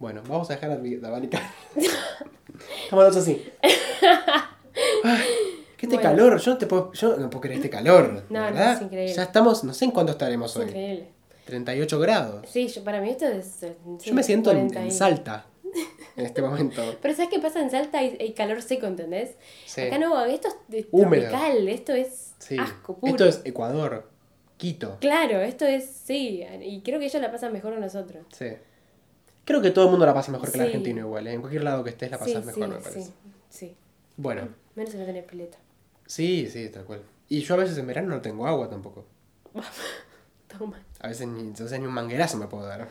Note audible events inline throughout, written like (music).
Bueno, vamos a dejar de abanicar. (laughs) Estamos los así. Ay, ¿Qué este Bueno. calor? Yo no te puedo, yo no puedo creer este calor. No, no, ¿verdad? es increíble. Ya estamos, no sé en cuánto estaremos Es hoy. increíble. 38 grados. Sí, yo, para mí esto es... Yo me siento en, 40 en y- Salta (laughs) en este momento. Pero ¿sabes qué pasa en Salta? Hay, hay calor seco, ¿entendés? Sí. Acá no, esto es Húmedo. tropical, esto es Sí. asco puro. Esto es Ecuador, Quito. Claro, esto es, sí, y creo que ellos la pasan mejor que nosotros. Sí. Creo que todo el mundo la pasa mejor que el Sí. argentino igual. ¿eh? En cualquier lado que estés la pasas sí, mejor, sí, me parece. sí, sí. Bueno, Menos si no tenés pileta. sí, sí, tal cual. Y yo a veces en verano no tengo agua tampoco. (laughs) Toma. A veces ni, entonces ni un manguerazo me puedo dar.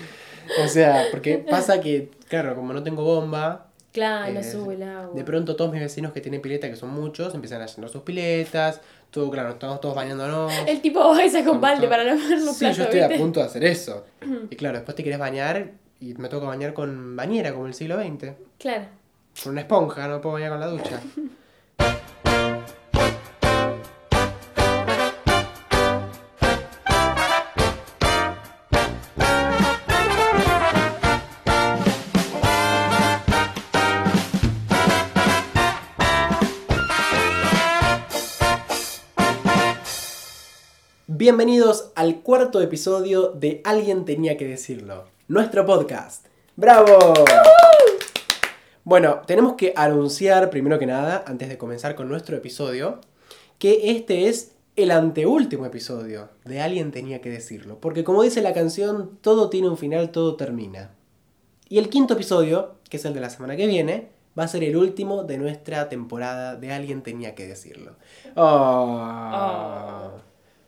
(laughs) o sea, porque pasa que, claro, como no tengo bomba, Claro, no eh, sube el agua. de pronto todos mis vecinos que tienen pileta, que son muchos, empiezan a llenar sus piletas, todo, claro, estamos todos bañándonos. El tipo saca un Con balde para no ver los Sí, platos, yo estoy a punto de hacer eso. (clears throat) Y claro, después te querés bañar y me toca bañar con bañera, como el siglo XX. Claro. Con una esponja, no puedo bañar con la ducha. Bienvenidos al cuarto episodio de Alguien tenía que decirlo, nuestro podcast. ¡Bravo! Bueno, tenemos que anunciar primero que nada, antes de comenzar con nuestro episodio, que este es el anteúltimo episodio de Alguien tenía que decirlo. Porque como dice la canción, todo tiene un final, todo termina. Y el quinto episodio, que es el de la semana que viene, va a ser el último de nuestra temporada de Alguien tenía que decirlo. Oh.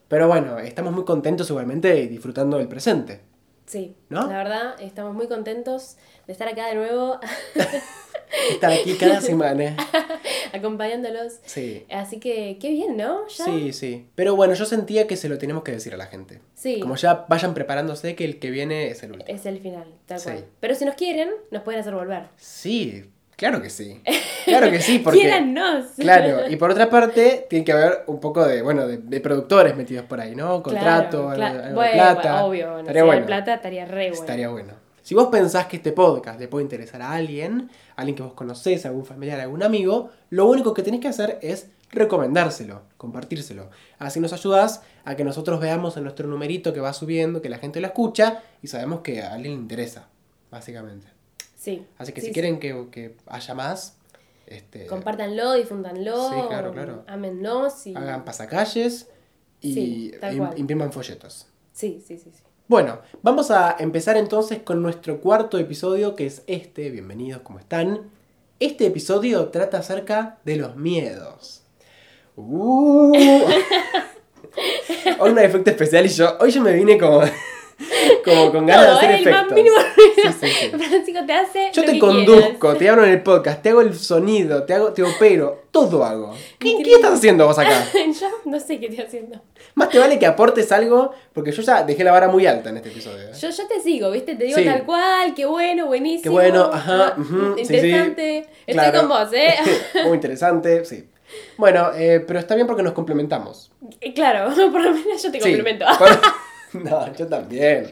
Pero bueno, estamos muy contentos igualmente y disfrutando del presente. Sí, ¿No? la verdad, estamos muy contentos de estar acá de nuevo (laughs) Estar aquí cada semana. (laughs) acompañándolos. Sí. Así que, qué bien, ¿no? ¿Ya? Sí, sí. Pero bueno, yo sentía que se lo tenemos que decir a la gente. Sí. Como ya vayan preparándose que el que viene es el último. Es el final, tal Sí. cual. Pero si nos quieren, nos pueden hacer volver. Sí, claro que sí. Claro que sí, (laughs) porque... Quiérannos. Claro, y por otra parte, tiene que haber un poco de, bueno, de, de productores metidos por ahí, ¿no? Contrato, Claro, algo, algo Bueno, plata. obvio, bueno, Estaría si bueno. plata estaría re bueno. Estaría bueno. Si vos pensás que este podcast le puede interesar a alguien, alguien que vos conocés, algún familiar, algún amigo, lo único que tenés que hacer es recomendárselo, compartírselo. Así nos ayudás a que nosotros veamos en nuestro numerito que va subiendo, que la gente lo escucha y sabemos que a alguien le interesa, básicamente. Sí. Así que sí, si quieren que, que haya más, este, Compártanlo, difúndanlo. Sí, claro, claro. Ámennos y... hagan pasacalles y impriman folletos. Sí, sí, sí, sí. Bueno, vamos a empezar entonces con nuestro cuarto episodio, que es este. Bienvenidos, ¿cómo están? Este episodio trata acerca de los miedos. Uh. (laughs) hoy un efecto especial y yo, hoy yo me vine como, (laughs) como con ganas Todo, de hacer ¿eh? el más efectos. mínimo Sí, sí, (laughs) sí. Francisco te hace Yo te conduzco, quieras. te hablo en el podcast, te hago el sonido, te hago, te opero, todo hago. ¿Qué. ¿Qué estás haciendo vos acá? (laughs) Yo no sé qué estoy haciendo. Más te vale que aportes algo, porque yo ya dejé la vara muy alta en este episodio. ¿eh? Yo, yo te sigo, ¿viste? Te digo tal cual, qué bueno, buenísimo. Qué bueno, ajá, ah, ujú, sí, sí. interesante. Estoy Claro. con vos, ¿eh? Muy interesante, sí. Bueno, eh, pero está bien porque nos complementamos. Y claro, por lo menos yo te complemento. por- (laughs) No, yo también.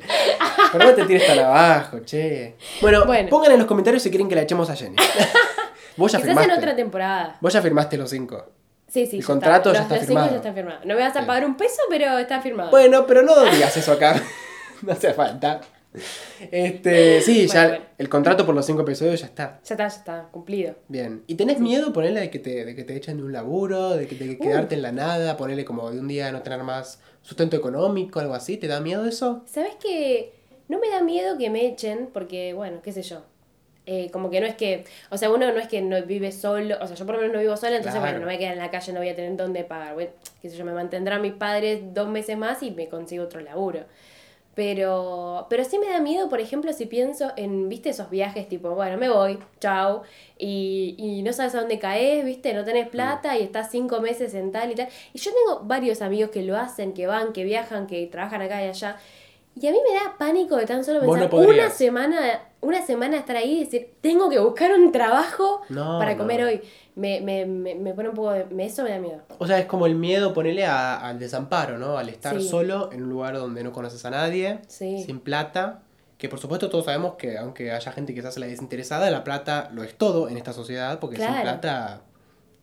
Pero no te tires tan abajo, che. Bueno, Bueno. pongan en los comentarios si quieren que la echemos a Jenny. (laughs) Vos ya Quizás firmaste. en otra temporada. Vos ya firmaste los cinco. Sí, sí. El contrato ya Los- está los cinco firmado. ya está firmado. No me vas a pagar un peso, pero está firmado. Bueno, pero no digas eso acá. (laughs) No hace falta. Este, (laughs) sí, Bueno, ya bueno. el contrato por los cinco episodios ya está. Ya está, ya está, cumplido. Bien. ¿Y tenés miedo, ponerle, de que te, de que te echen de un laburo, de que de Uh. quedarte en la nada, ponerle como de un día no tener más sustento económico, algo así? ¿Te da miedo eso? ¿Sabes que No me da miedo que me echen, porque, bueno, qué sé yo. Eh, como que no es que, o sea, uno no es que no vive solo, o sea, yo por lo menos no vivo sola, entonces, Claro. bueno, no me voy a quedar en la calle, no voy a tener dónde pagar. Bueno, qué sé yo, me mantendrán mis padres dos meses más y me consigo otro laburo. Pero, pero sí me da miedo, por ejemplo, si pienso en, viste, esos viajes tipo, bueno, me voy, chao, y, y no sabes a dónde caes, viste, no tenés plata y estás cinco meses en tal y tal. Y yo tengo varios amigos que lo hacen, que van, que viajan, que trabajan acá y allá. Y a mí me da pánico de tan solo pensar no una semana, una semana estar ahí y decir, tengo que buscar un trabajo No, para comer no. hoy. Me, me, me, me pone un poco de... Eso me da miedo. O sea, es como el miedo, ponerle al desamparo, ¿no? Al estar Sí. solo en un lugar donde no conoces a nadie, Sí. sin plata, Que por supuesto todos sabemos que aunque haya gente que se hace la desinteresada, la plata lo es todo en esta sociedad, porque sin plata...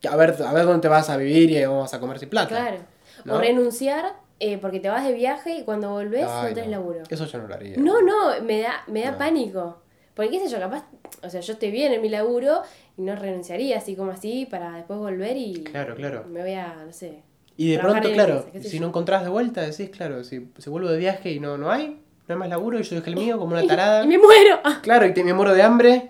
A ver, a ver dónde te vas a vivir y cómo vas a comer sin plata. Claro. ¿no? O renunciar eh, porque te vas de viaje y cuando volvés Ay, no tenés laburo. Eso yo no lo haría. No, no, me da, me da pánico. Porque qué sé yo, capaz, o sea, yo estoy bien en mi laburo y no renunciaría así como así para después volver y Claro, claro. me voy a, no sé. Y de pronto, claro, empresa, si no encontrás de vuelta, decís, claro, si, si vuelvo de viaje y no, no hay, no hay más laburo y yo dejé el mío como una (laughs) tarada. Y me muero. (laughs) Claro, y te, me muero de hambre.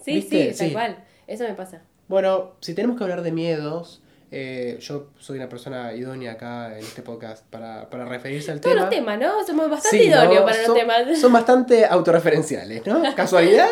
sí, ¿Viste? sí, tal Sí. cual. Eso me pasa. Bueno, si tenemos que hablar de miedos, eh, yo soy una persona idónea acá en este podcast para, para referirse al Todos tema. los temas, ¿no? Somos bastante Sí, ¿no? idóneos para los temas. (laughs) Son bastante autorreferenciales, ¿no? (laughs) ¿Casualidad?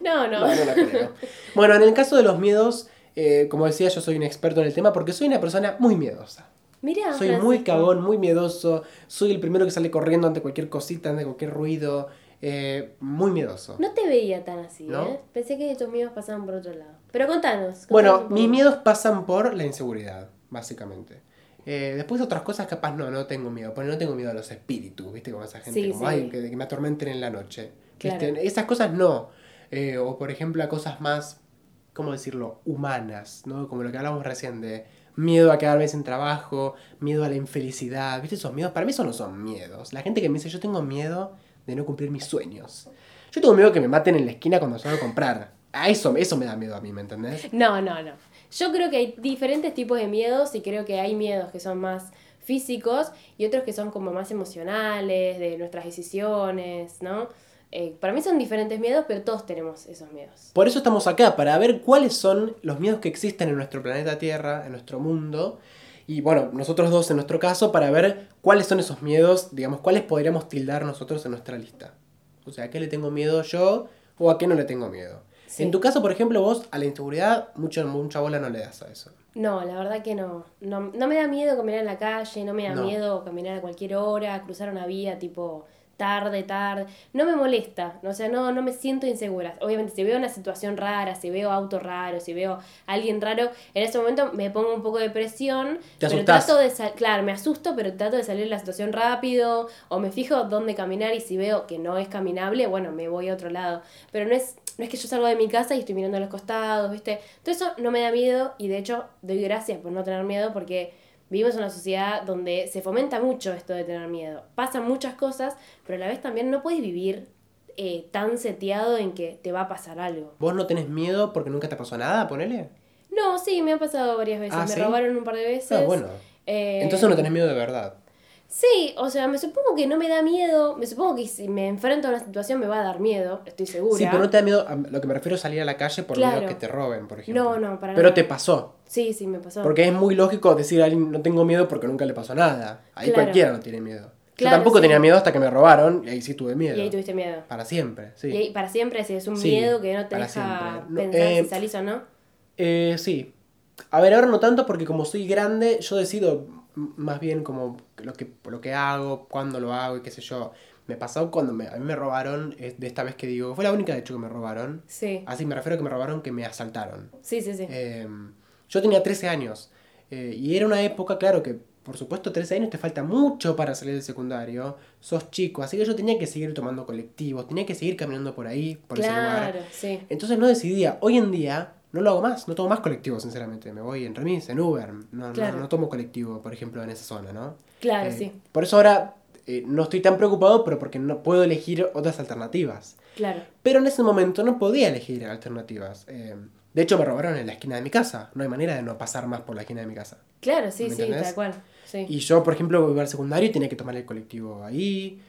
No, no. No, no la creo. Bueno, en el caso de los miedos, eh, como decía, yo soy un experto en el tema porque soy una persona muy miedosa. Mirá, Soy muy cagón, muy miedoso. Soy el primero que sale corriendo ante cualquier cosita, ante cualquier ruido. eh, muy miedoso. No te veía tan así, ¿No? ¿eh? Pensé que tus miedos pasaban por otro lado. Pero contanos. Bueno, contanos un mis miedos pasan por la inseguridad, básicamente. Eh, después otras cosas capaz no, no tengo miedo. Porque no tengo miedo a los espíritus, ¿viste? Como esa gente, Sí, como, sí. ay, que, que me atormenten en la noche. Claro. Esas cosas no. Eh, o por ejemplo a cosas más, ¿cómo decirlo? Humanas, ¿no? Como lo que hablamos recién de miedo a quedarme sin trabajo, miedo a la infelicidad, ¿viste? Esos miedos, para mí eso no son miedos. La gente que me dice, yo tengo miedo de no cumplir mis sueños. Yo tengo miedo que me maten en la esquina cuando salgo a comprar. A eso, eso me da miedo a mí, ¿me entendés? No, no, no. Yo creo que hay diferentes tipos de miedos y creo que hay miedos que son más físicos y otros que son como más emocionales, de nuestras decisiones, ¿no? Eh, para mí son diferentes miedos, pero todos tenemos esos miedos. Por eso estamos acá, para ver cuáles son los miedos que existen en nuestro planeta Tierra, en nuestro mundo. Y bueno, nosotros dos en nuestro caso, para ver cuáles son esos miedos, digamos, cuáles podríamos tildar nosotros en nuestra lista. O sea, ¿a qué le tengo miedo yo o a qué no le tengo miedo? Sí. En tu caso, por ejemplo, vos a la inseguridad mucho, mucha bola no le das a eso. No, la verdad que no. no. no me da miedo caminar en la calle, no me da No. miedo caminar a cualquier hora, cruzar una vía tipo tarde, tarde. No me molesta, o sea, no, no me siento insegura. Obviamente, si veo una situación rara, si veo auto raro, si veo a alguien raro, en ese momento me pongo un poco de presión. Te pero asustás. trato de sal- claro, me asusto, pero trato de salir de la situación rápido, o me fijo dónde caminar y si veo que no es caminable, bueno, me voy a otro lado. Pero no es, no es que yo salgo de mi casa y estoy mirando a los costados, ¿viste? Todo eso no me da miedo y de hecho doy gracias por no tener miedo porque vivimos en una sociedad donde se fomenta mucho esto de tener miedo. Pasan muchas cosas, pero a la vez también no puedes vivir eh, tan seteado en que te va a pasar algo. ¿Vos no tenés miedo porque nunca te pasó nada, ponele? No, sí, me ha pasado varias veces. Ah, me ¿sí? robaron un par de veces. Ah, bueno. Eh, Entonces no tenés miedo de verdad. Sí, o sea, me supongo que no me da miedo. Me supongo que si me enfrento a una situación me va a dar miedo, estoy segura. Sí, pero no te da miedo, a lo que me refiero es salir a la calle por Claro. miedo que te roben, por ejemplo. No, no, para Pero nada. te pasó. Sí, sí, me pasó. Porque es muy lógico decir a alguien no tengo miedo porque nunca le pasó nada. Ahí Claro. cualquiera no tiene miedo. Yo Claro, tampoco sí. tenía miedo hasta que me robaron y ahí sí tuve miedo. Y ahí tuviste miedo. Para siempre, sí. Y ahí para siempre si es un Sí, miedo que no te deja. No, pensar eh, si salís o no. Eh, sí. A ver, ahora no tanto porque como soy grande, yo decido más bien como lo que, lo que hago, cuándo lo hago y qué sé yo. Me pasó cuando me, a mí me robaron, de esta vez que digo, fue la única de hecho que me robaron. Sí, Así me refiero a que me robaron que me asaltaron. sí, sí, sí. Eh, yo tenía 13 años eh, y era una época, claro, que por supuesto 13 años te falta mucho para salir del secundario, sos chico, así que yo tenía que seguir tomando colectivos, tenía que seguir caminando por ahí, por ese lugar. claro, sí. Entonces no decidía, hoy en día no lo hago más, no tomo más colectivos, sinceramente, me voy en remis, en Uber, no, Claro. no, no tomo colectivo, por ejemplo, en esa zona, ¿no? Claro, Eh, sí. Por eso ahora eh, no estoy tan preocupado, pero porque no puedo elegir otras alternativas. Claro. Pero en ese momento no podía elegir alternativas. Eh, de hecho, me robaron en la esquina de mi casa. No hay manera de no pasar más por la esquina de mi casa. Claro, sí, ¿Me sí, entendés? tal cual. Sí. Y yo, por ejemplo, iba al secundario y tenía que tomar el colectivo ahí.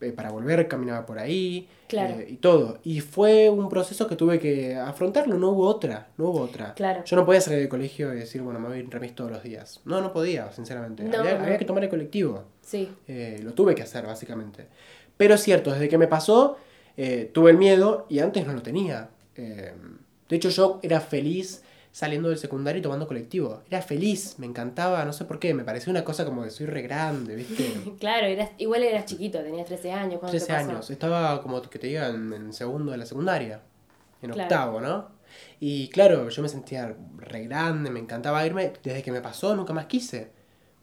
Eh, para volver caminaba por ahí. Claro. eh, y todo. Y fue un proceso que tuve que afrontarlo. No hubo otra. No hubo otra. Claro. Yo no podía salir del colegio y decir, bueno, me voy en remis todos los días. No, no podía, sinceramente. No, había, no. había que tomar el colectivo. Sí, Eh, lo tuve que hacer, básicamente. Pero es cierto, desde que me pasó, tuve el miedo y antes no lo tenía. De hecho, yo era feliz saliendo del secundario y tomando colectivo. Era feliz, me encantaba, no sé por qué, me parecía una cosa como de soy re grande, ¿viste? (laughs) claro, eras, igual eras chiquito, tenías 13 años. cuando 13 te pasó? años, estaba como que te digan en segundo de la secundaria, en Claro. octavo, ¿no? Y claro, yo me sentía re grande, me encantaba irme, desde que me pasó nunca más quise.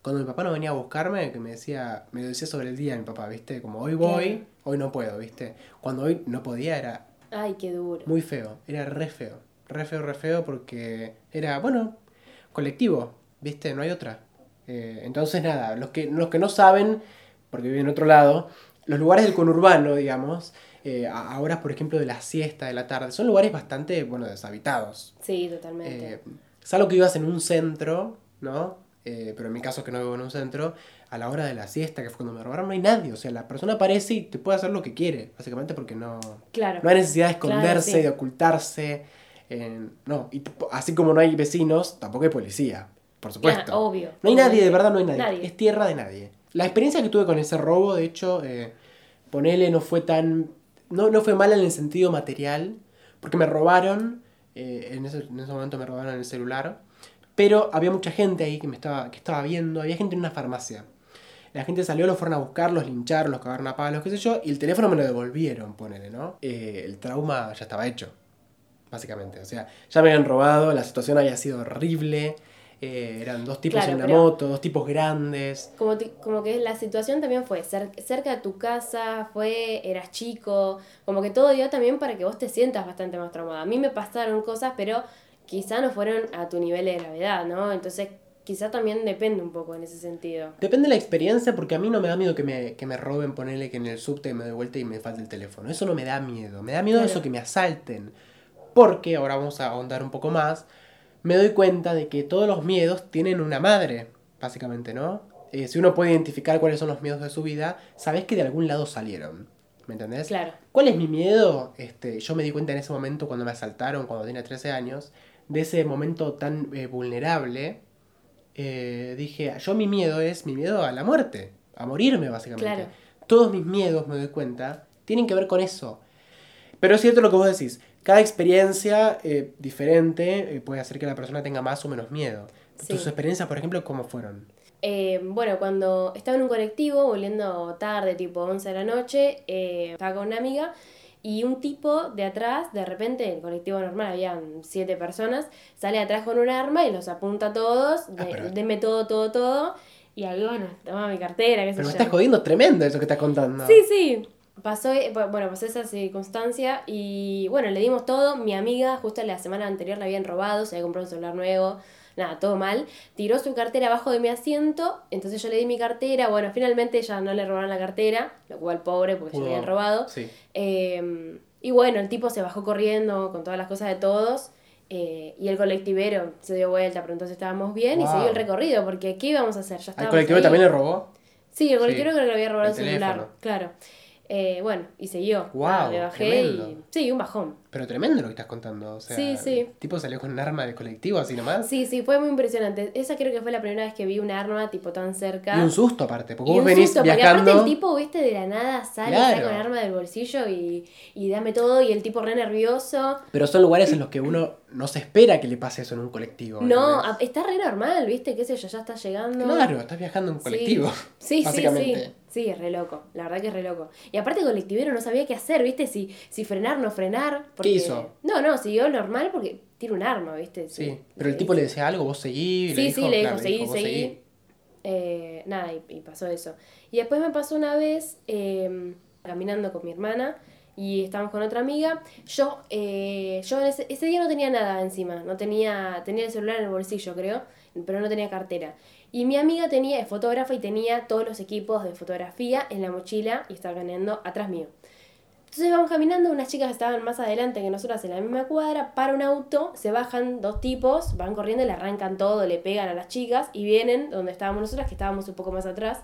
Cuando mi papá no venía a buscarme, que me decía, me lo decía sobre el día mi papá, ¿viste? Como hoy voy, Claro. hoy no puedo, ¿viste? Cuando hoy no podía era Ay, qué duro. muy feo, era re feo, re feo, re feo porque era, bueno, colectivo, ¿viste? No hay otra. Eh, entonces nada, los que, los que no saben, porque viven en otro lado, los lugares del conurbano, digamos, eh, a horas, por ejemplo, de la siesta, de la tarde, son lugares bastante, bueno, deshabitados. Sí, totalmente. Eh, salvo que vivas en un centro, ¿no? Eh, pero en mi caso que no vivo en un centro, a la hora de la siesta, que fue cuando me robaron, no hay nadie. O sea, la persona aparece y te puede hacer lo que quiere, básicamente porque no, claro. no hay necesidad de Claro, esconderse, sí. de ocultarse. Eh, no, y así como no hay vecinos, tampoco hay policía, por supuesto. Claro, obvio. No hay nadie, de verdad no hay nadie. Nadie. Es tierra de nadie. La experiencia que tuve con ese robo, de hecho, eh, ponele, no fue tan. No, no fue mala en el sentido material, porque me robaron. eh, en, ese, en ese momento me robaron el celular. Pero había mucha gente ahí que me estaba, que estaba viendo. Había gente en una farmacia. La gente salió, los fueron a buscar, los lincharon, los cagaron a palos, qué sé yo, y el teléfono me lo devolvieron, ponele, ¿no? Eh, el trauma ya estaba hecho, básicamente. O sea, ya me habían robado, la situación había sido horrible. eh, eran dos tipos Claro, en una moto, dos tipos grandes. Como, como que la situación también fue cer- cerca de tu casa, fue, eras chico, como que todo dio también para que vos te sientas bastante más traumada. A mí me pasaron cosas, pero quizá no fueron a tu nivel de gravedad, ¿no? Entonces quizá también depende un poco en ese sentido. Depende de la experiencia, porque a mí no me da miedo que me, que me roben, ponerle que en el subte me doy vuelta y me falte el teléfono. Eso no me da miedo. Me da miedo Claro. eso que me asalten. Porque, ahora vamos a ahondar un poco más, me doy cuenta de que todos los miedos tienen una madre, básicamente, ¿no? Eh, si uno puede identificar cuáles son los miedos de su vida, sabes que de algún lado salieron. ¿Me entendés? Claro. ¿Cuál es mi miedo? Este, yo me di cuenta en ese momento cuando me asaltaron, cuando tenía 13 años, de ese momento tan eh, vulnerable. eh, dije, yo mi miedo es mi miedo a la muerte, a morirme básicamente. Claro. Todos mis miedos, me doy cuenta, tienen que ver con eso. Pero es cierto lo que vos decís, cada experiencia eh, diferente eh, puede hacer que la persona tenga más o menos miedo. Sí. Tus experiencias, por ejemplo, ¿cómo fueron? Eh, bueno, cuando estaba en un colectivo, volviendo tarde, tipo 11 de la noche, estaba con una amiga y un tipo de atrás, de repente, en el colectivo normal habían siete personas, sale atrás con un arma y los apunta a todos, Ah, deme todo, todo, todo. Y ahí, bueno, toma mi cartera, qué sé Pero me estás jodiendo tremendo eso que estás contando. Sí, sí. Pasó, eh, bu- bueno, pasó esa circunstancia y bueno, le dimos todo. Mi amiga justo la semana anterior la habían robado, se había comprado un celular nuevo, nada, todo mal. Tiró su cartera abajo de mi asiento, entonces yo le di mi cartera. Bueno, finalmente ya no le robaron la cartera, lo cual pobre porque se Pudo- la habían robado. Sí. Eh, y bueno, el tipo se bajó corriendo con todas las cosas de todos. eh, y el colectivero se dio vuelta, preguntó si estábamos bien y siguió el recorrido, porque ¿qué íbamos a hacer? Ya ¿Al estábamos colectivo ahí. también le robó? Sí, el colectivero Sí. creo que le había robado El el, celular, teléfono. claro. Eh, bueno, y siguió. Nada, le bajé tremendo. y. Sí, un bajón. Pero tremendo lo que estás contando. O sea, Sí, sí. El tipo salió con un arma de colectivo así nomás. Sí, sí, fue muy impresionante. Esa creo que fue la primera vez que vi un arma tipo tan cerca. Y un susto aparte, porque Y vos un venís susto, porque viajando. aparte el tipo, viste, de la nada sale, Claro. saca un arma del bolsillo y, y dame todo, y el tipo re nervioso. Pero son lugares en los que uno no se espera que le pase eso en un colectivo. No, está re normal, viste, qué sé yo, ya está llegando. Claro, estás viajando en un colectivo. Sí, sí, básicamente. sí. Sí, es re loco. La verdad que es re loco. Y aparte el colectivero no sabía qué hacer, ¿viste? Si, si frenar, no frenar. Porque... hizo? No, no, siguió normal porque tiene un arma, ¿viste? Sí. Pero el tipo le decía algo, vos seguí. Sí, sí, le dijo, claro, seguí, vos seguí. Eh, nada, y, y pasó eso. Y después me pasó una vez eh, caminando con mi hermana y estábamos con otra amiga. Yo, eh, yo ese, ese día no tenía nada encima, no tenía, tenía el celular en el bolsillo, creo, pero no tenía cartera. Y mi amiga tenía, es fotógrafa y tenía todos los equipos de fotografía en la mochila y estaba caminando atrás mío. Entonces vamos caminando, unas chicas estaban más adelante que nosotras en la misma cuadra, para un auto, se bajan dos tipos, van corriendo, le arrancan todo, le pegan a las chicas y vienen donde estábamos nosotras, que estábamos un poco más atrás,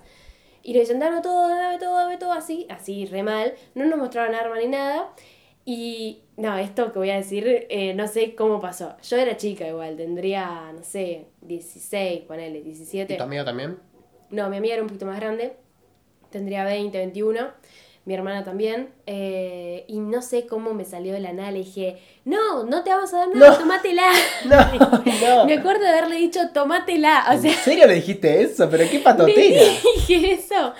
y dicen, dame todo, dame todo, dame todo, así, así, re mal, no nos mostraron arma ni nada, y no, esto que voy a decir, eh, no sé cómo pasó. Yo era chica igual, tendría, no sé, 16, ponele, 17. ¿Y tu amiga también? No, mi amiga era un poquito más grande, tendría 20, 21, mi hermana también, eh, y no sé cómo me salió de la nada, le dije, no, no te vamos a dar nada, No. tomátela. (laughs) No, no. (laughs) Me acuerdo de haberle dicho, tomátela, o sea, ¿En serio le dijiste eso? ¿Pero qué (laughs) le patotera? dije eso.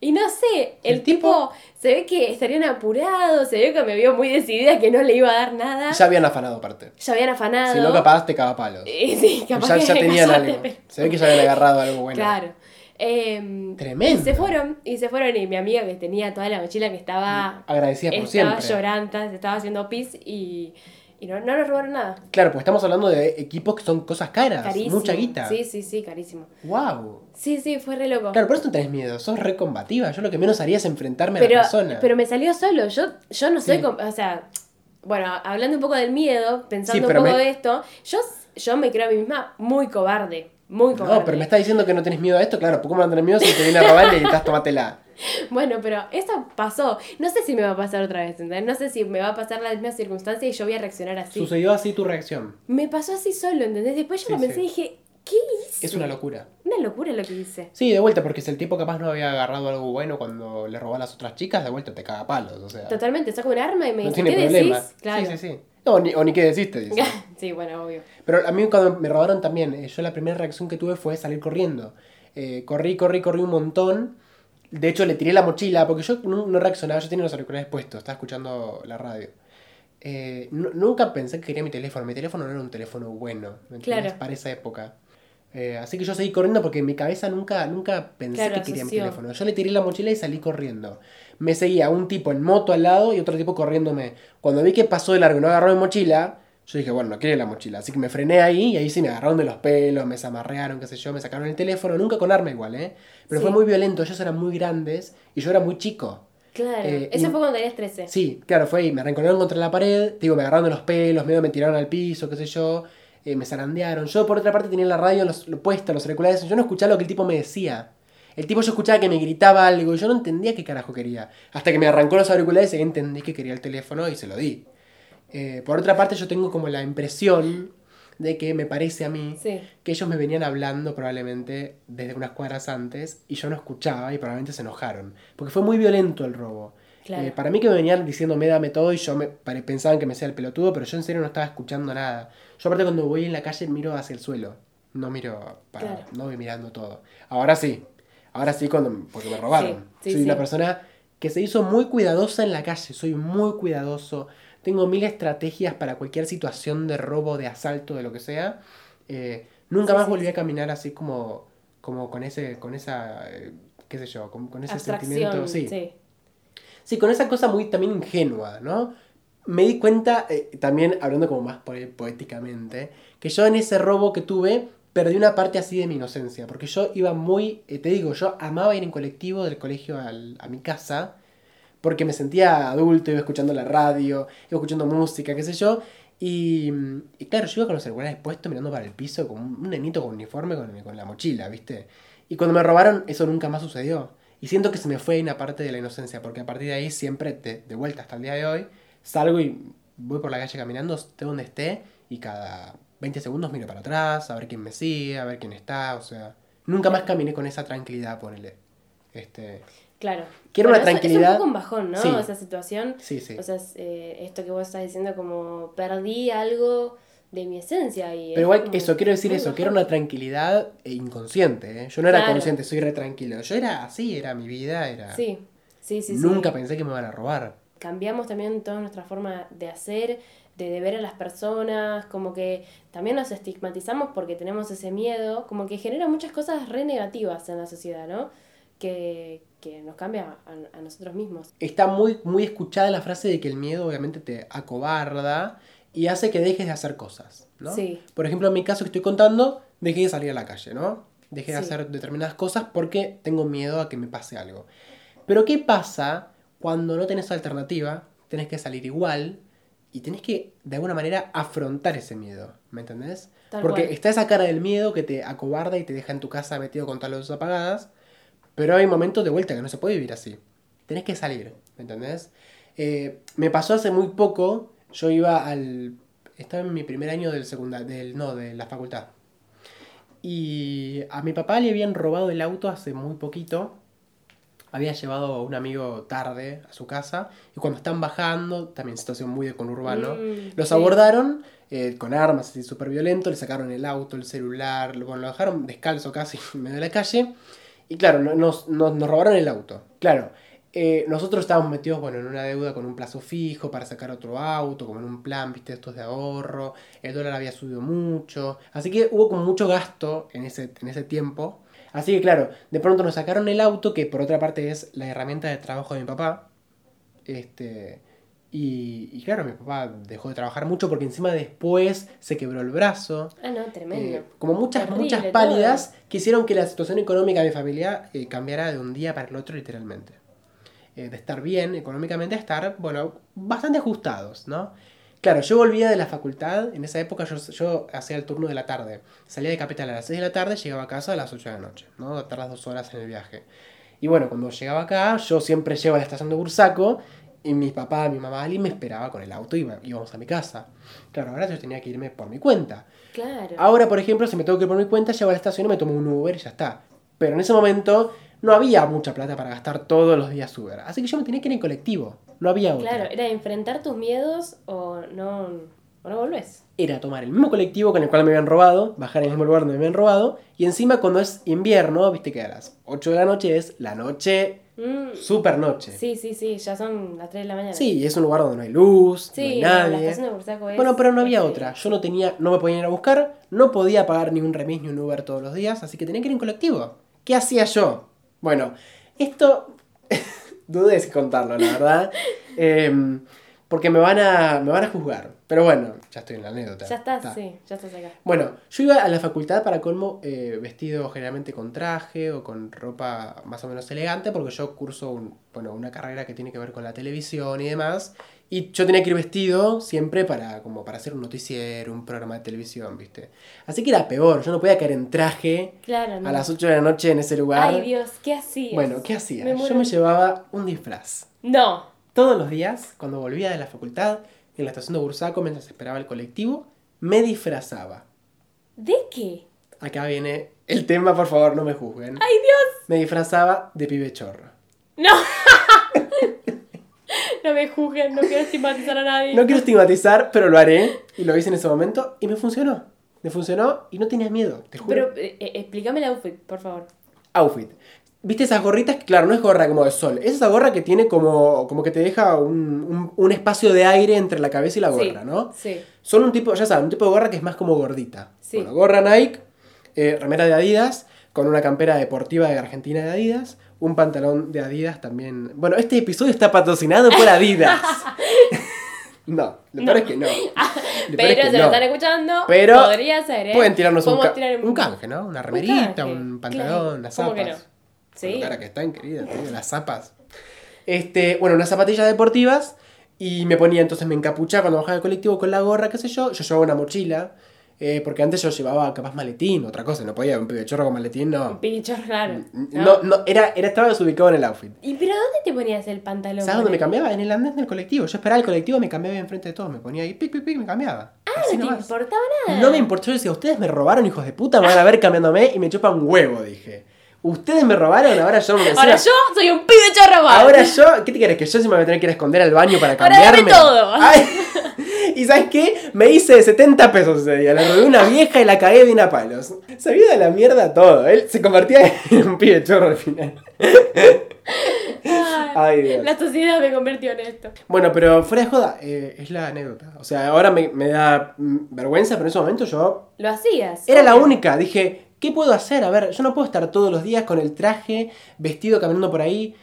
Y no sé, el, El tipo, tipo- se ve que estarían apurados, se ve que me vio muy decidida que no le iba a dar nada. Ya habían afanado aparte. Ya habían afanado. Si no, capaz te caga palos. (laughs) Eh, sí, capaz ya, que ya (laughs) tenían algo. Se ve que ya habían agarrado algo bueno. Claro. Em, Tremendo. Y se fueron, y se fueron, y mi amiga que tenía toda la mochila que estaba, Agradecida por estaba siempre. llorando, se estaba haciendo pis y, y no, no nos robaron nada. Claro, pues estamos hablando de equipos que son cosas caras. Carísimo. Mucha guita. Sí, sí, sí, carísimo. Wow. Sí, sí, fue re loco. Claro, por eso no tenés miedo. Sos re combativa. Yo lo que menos haría es enfrentarme a la persona. pero me salió solo. Yo, yo no soy. Sí. O sea, bueno, hablando un poco del miedo, pensando Sí, un poco me- de esto, yo, yo me creo a mí misma muy cobarde. Muy cobarde. no, pero me está diciendo que no tenés miedo a esto. Claro, ¿cómo no tenés miedo si te viene a robar y necesitas tomátela? (laughs) Bueno, pero eso pasó. No sé si me va a pasar otra vez, ¿entendés? No sé si me va a pasar la misma circunstancia y yo voy a reaccionar así. Sucedió así tu reacción. Me pasó así solo, ¿entendés? Después yo Sí, lo pensé sí. y dije, ¿qué hice? Es una locura. Una locura lo que hice. Sí, de vuelta, porque si el tipo capaz no había agarrado algo bueno cuando le robó a las otras chicas, de vuelta te caga palos. O sea, Totalmente, saco un arma y me no dice, tiene ¿qué problema. decís? Claro. Sí, sí, sí. No, ni, o ni qué decís, te dice. (laughs) sí, bueno, obvio. Pero a mí cuando me robaron también, eh, yo la primera reacción que tuve fue salir corriendo. Eh, corrí, corrí, corrí un montón. De hecho, le tiré la mochila porque yo no, no reaccionaba, yo tenía los auriculares puestos, estaba escuchando la radio. Eh, nu- nunca pensé que quería mi teléfono, mi teléfono no era un teléfono bueno. Claro. Para esa época. Eh, así que yo seguí corriendo porque en mi cabeza nunca, nunca pensé Claro, que quería mi teléfono. Yo le tiré la mochila y salí corriendo. Me seguía un tipo en moto al lado y otro tipo corriéndome. Cuando vi que pasó de largo y no agarró mi mochila, yo dije, bueno, no quiere la mochila. Así que me frené ahí y ahí sí me agarraron de los pelos, me zamarrearon, qué sé yo, me sacaron el teléfono, nunca con arma igual, ¿eh? Pero Sí. fue muy violento, ellos eran muy grandes y yo era muy chico. Claro. Eh, Eso y- fue cuando tenías 13. Sí, claro, fue ahí. Me arranconaron contra la pared, digo, me agarraron de los pelos, medio me tiraron al piso, qué sé yo. eh, me zarandearon. Yo, por otra parte, tenía la radio los, lo puesta, los auriculares. Yo no escuchaba lo que el tipo me decía. El tipo yo escuchaba que me gritaba algo y yo no entendía qué carajo quería. Hasta que me arrancó los auriculares y entendí que quería el teléfono y se lo di. Eh, por otra parte, yo tengo como la impresión de que me parece a mí Sí. que ellos me venían hablando probablemente desde unas cuadras antes y yo no escuchaba y probablemente se enojaron. Porque fue muy violento el robo. Claro. Eh, para mí que me venían diciéndome dame todo y yo me pensaban que me hacía el pelotudo, pero yo en serio no estaba escuchando nada. Yo aparte cuando voy en la calle miro hacia el suelo. No miro para, Claro. no voy mirando todo. Ahora sí. Ahora sí cuando porque me robaron. Sí, sí, Soy una persona que se hizo muy cuidadosa en la calle, soy muy cuidadoso. Tengo mil estrategias para cualquier situación de robo, de asalto, de lo que sea. Eh, nunca Sí, más sí, volví sí. a caminar así como, como con ese, con esa, eh, qué sé yo, con, con ese Abstracción. sentimiento. Sí. Sí. Con esa cosa muy también ingenua, ¿no? Me di cuenta, eh, también hablando como más poéticamente, que yo en ese robo que tuve perdí una parte así de mi inocencia, porque yo iba muy, te digo, yo amaba ir en colectivo del colegio al- a mi casa, porque me sentía adulto, iba escuchando la radio, iba escuchando música, qué sé yo, y, y claro, yo iba con los celulares puestos mirando para el piso, como un nenito con uniforme con, con la mochila, ¿viste? Y cuando me robaron, eso nunca más sucedió. Y siento que se me fue una parte de la inocencia, porque a partir de ahí siempre, de, de vuelta hasta el día de hoy, salgo y voy por la calle caminando, esté donde esté, y cada 20 segundos miro para atrás, a ver quién me sigue, a ver quién está, o sea, nunca más caminé con esa tranquilidad, ponele. Este, Claro. Quiero una eso- tranquilidad. Es un poco un bajón, ¿no? Sí. Esa situación. sí, sí. O sea, es, eh, esto que vos estás diciendo como perdí algo de mi esencia. Y Pero igual, eso, quiero decir eso, que era una tranquilidad eh, inconsciente, ¿eh? Yo no era Claro. consciente, soy re tranquilo. Yo era así, era mi vida, era... Sí, sí, sí. sí. Nunca pensé que me iban a robar. cambiamos también toda nuestra forma de hacer, de, de ver a las personas, como que también nos estigmatizamos porque tenemos ese miedo, como que genera muchas cosas re negativas en la sociedad, ¿no? Que, que nos cambia a, a nosotros mismos. Está muy, muy escuchada la frase de que el miedo obviamente te acobarda y hace que dejes de hacer cosas, ¿no? Sí. Por ejemplo, en mi caso que estoy contando, dejé de salir a la calle, ¿no? Dejé de Sí. hacer determinadas cosas porque tengo miedo a que me pase algo. Pero ¿qué pasa cuando no tenés alternativa? Tenés que salir igual y tenés que, de alguna manera, afrontar ese miedo, ¿me entendés? Tal Porque cual. está esa cara del miedo que te acobarda y te deja en tu casa metido con todas las luces apagadas, pero hay momentos de vuelta que no se puede vivir así. Tenés que salir, ¿me entendés? Eh, me pasó hace muy poco, yo iba al... Estaba en mi primer año del secundario, del, no, de la facultad. Y a mi papá le habían robado el auto hace muy poquito. Había llevado a un amigo tarde a su casa. Y cuando están bajando, también situación muy de conurbano, Mm, los sí. abordaron eh, con armas así súper violentos. Le sacaron el auto, el celular. lo- Bueno, lo dejaron descalzo casi (laughs) en medio de la calle. Y claro, no- nos, nos, nos robaron el auto. Claro, eh, nosotros estábamos metidos bueno, en una deuda con un plazo fijo para sacar otro auto, como en un plan, viste, estos de ahorro. El dólar había subido mucho. Así que hubo como mucho gasto en ese, en ese tiempo. Así que claro, de pronto nos sacaron el auto, que por otra parte es la herramienta de trabajo de mi papá. Este, y, y claro, mi papá dejó de trabajar mucho porque encima después se quebró el brazo. Ah, no, tremendo. Eh, como muchas, Terrible muchas todo. pálidas que hicieron que la situación económica de mi familia eh, cambiara de un día para el otro literalmente. Eh, de estar bien económicamente a estar, bueno, bastante ajustados, ¿no? Claro, yo volvía de la facultad, en esa época yo, yo hacía el turno de la tarde. Salía de Capital a las 6 de la tarde, llegaba a casa a las 8 de la noche, ¿no? Tardas dos horas en el viaje. Y bueno, cuando llegaba acá, yo siempre llego a la estación de Bursaco y mi papá, mi mamá Ali me esperaba con el auto y íbamos a mi casa. Claro, ahora yo tenía que irme por mi cuenta. Claro. Ahora, por ejemplo, si me tengo que ir por mi cuenta, llego a la estación y me tomo un Uber y ya está. Pero en ese momento no había mucha plata para gastar todos los días Uber. Así que yo me tenía que ir en colectivo. No había otra. Claro, era enfrentar tus miedos o no, o no volvés. Era tomar el mismo colectivo con el cual me habían robado, bajar en el mismo lugar donde me habían robado, y encima cuando es invierno, viste que a las 8 de la noche es la noche, Mm, super noche. Sí, sí, sí, ya son las 3 de la mañana. Sí, es un lugar donde no hay luz, no hay Sí, no, la nadie. de Bursaco es... Bueno, pero no había otra. Yo no tenía, no me podían ir a buscar, no podía pagar ni un remis ni un Uber todos los días, así que tenía que ir en colectivo. ¿Qué hacía yo? Bueno, esto (laughs) dudé si contarlo, la verdad. (laughs) Em, porque me van a me van a juzgar. Pero bueno, ya estoy en la anécdota. Ya estás, Está. sí, ya estás acá. Bueno, yo iba a la facultad para colmo eh, vestido generalmente con traje o con ropa más o menos elegante porque yo curso un- bueno, una carrera que tiene que ver con la televisión y demás. Y yo tenía que ir vestido siempre para, como para hacer un noticiero, un programa de televisión, ¿viste? Así que era peor, yo no podía caer en traje Claro, no. a las 8 de la noche en ese lugar. Ay, Dios, ¿qué hacías? bueno, ¿qué hacía? Me yo me llevaba un disfraz. No. Todos los días, cuando volvía de la facultad, en la estación de Bursaco, mientras esperaba el colectivo, me disfrazaba. ¿De qué? Acá viene el tema, por favor, no me juzguen. ¡Ay, Dios! Me disfrazaba de pibe chorro. ¡No! (laughs) no me juzguen, no quiero estigmatizar a nadie. No quiero estigmatizar, pero lo haré. Y lo hice en ese momento y me funcionó. Me funcionó y no tenía miedo, te juro. Pero eh, eh, explícame el outfit, por favor. Outfit. ¿Viste esas gorritas? Claro, no es gorra como de sol. Es esa gorra que tiene como, como que te deja un, un- un espacio de aire entre la cabeza y la gorra, sí, ¿no? Sí. Son un tipo, ya saben, un tipo de gorra que es más como gordita. Sí. Bueno, gorra Nike, eh, remera de Adidas, con una campera deportiva de Argentina de Adidas, un pantalón de Adidas también. Bueno, este episodio está patrocinado por Adidas. (laughs) no, lo peor es que no. Lo (laughs) peor es Pero que se lo no. están escuchando, Pero podría ser, ¿eh? Pueden tirarnos un, ca- tirar un canje, ¿no? Una remerita, canje, un claro. pantalón, las ¿Cómo zapas. que no? Sí. Lo cara que están, querida, digo, las zapas. Este, bueno, unas zapatillas deportivas. Y me ponía, entonces me encapuchaba cuando bajaba del colectivo con la gorra, qué sé yo. Yo llevaba una mochila. eh, porque antes yo llevaba capaz maletín, otra cosa. No podía, un pibe chorro con maletín, no. Pincho raro. No, no, era, era, estaba desubicado en el outfit. ¿Y pero dónde te ponías el pantalón? ¿Sabes dónde me cambiaba? En el andén del colectivo. Yo esperaba el colectivo, me cambiaba enfrente de todos. Me ponía ahí, pic, pic, pic, me cambiaba. Ah, Así no te nomás. importaba nada. No me importó, yo decía, ustedes me robaron, hijos de puta, me van a ver cambiándome y me chupan huevo, dije. Ustedes me robaron, ahora yo me Ahora yo soy un pibe chorro. Ahora yo, ¿qué te quieres? Que yo encima me voy a tener que ir a esconder al baño para Ahora cambiarme. dame todo. Ay, (laughs) y ¿sabes qué? Me hice 70 pesos ese día. Le robé una vieja y la cagué bien a palos. Se había a la mierda todo. Él se convertía en un pibe chorro al final. Ay, Dios. La sociedad me convirtió en esto. Bueno, pero fuera de joda, eh, es la anécdota. O sea, ahora me, me da mm, vergüenza, pero en ese momento yo Lo hacías. Era la única. Dije, ¿qué puedo hacer? A ver, yo no puedo estar todos los días con el traje, vestido, caminando por ahí.